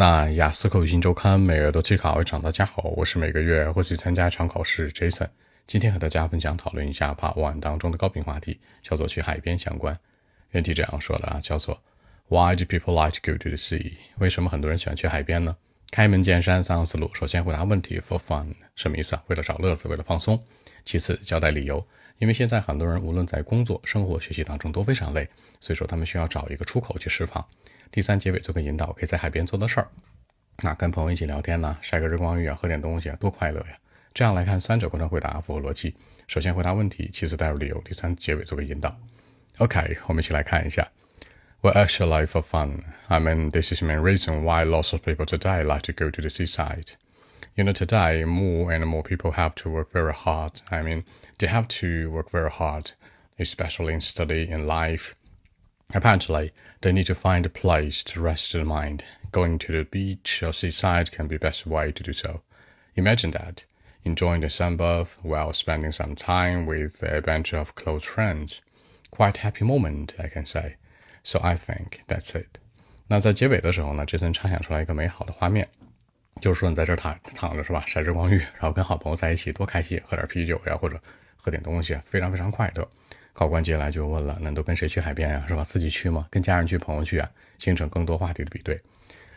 那雅思口语新周刊每月都去考一场，大家好，我是每个月会去参加一场考试 Jason。今天和大家分享讨论一下 Part One 当中的高频话题，叫做去海边相关。原题这样说的啊，叫做 Why do people like to go to the sea？为什么很多人喜欢去海边呢？开门见山，三个思路。首先回答问题，For fun，什么意思啊？为了找乐子，为了放松。其次交代理由，因为现在很多人无论在工作、生活、学习当中都非常累，所以说他们需要找一个出口去释放。第三结尾做个引导，可以在海边做的事儿，那跟朋友一起聊天呢，晒个日光浴啊，喝点东西啊，多快乐呀！这样来看，三者过程回答符合逻辑。首先回答问题，其次带入理由，第三结尾做个引导。OK，我们一起来看一下。Well, actually, for fun, I mean, this is the main reason why lots of people today like to go to the seaside. You know, today more and more people have to work very hard. I mean, they have to work very hard, especially in study and life. Apparently, they need to find a place to rest their mind. Going to the beach or seaside can be the best way to do so. Imagine that, enjoying the sunbath while spending some time with a bunch of close friends. Quite happy moment, I can say. So I think that's it. 那在结尾的时候呢，这森畅想出来一个美好的画面，就是说你在这躺躺着是吧，晒日光浴，然后跟好朋友在一起，多开心，喝点啤酒呀，或者喝点东西，非常非常快乐。考官接下来就问了：“那都跟谁去海边呀？是吧？自己去吗？跟家人去、朋友去啊？形成更多话题的比对。”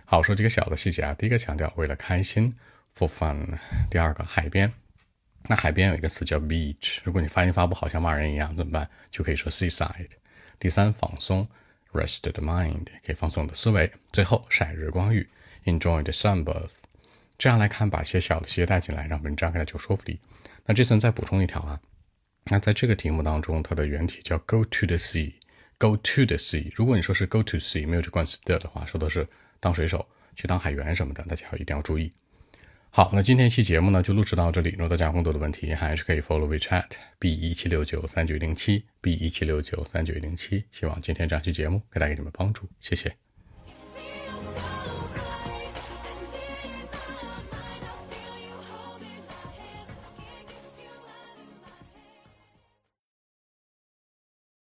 好，说几个小的细节啊。第一个强调为了开心，for fun。第二个海边，那海边有一个词叫 beach，如果你发音发不好，像骂人一样怎么办？就可以说 seaside。第三，放松，rest the mind，可以放松你的思维。最后，晒日光浴，enjoy the sunbath。这样来看，把些小的细节带进来，让文章更加有说服力。那这次再补充一条啊。那在这个题目当中，它的原题叫 go to the sea，go to the sea。如果你说是 go to sea，没有这关系的的话，说的是当水手去当海员什么的，大家一定要注意。好，那今天一期节目呢就录制到这里。如果大家有更多的问题，还是可以 follow WeChat b 一七六九三九零七 b 一七六九三九零七。希望今天这期节目给大家什么帮助，谢谢。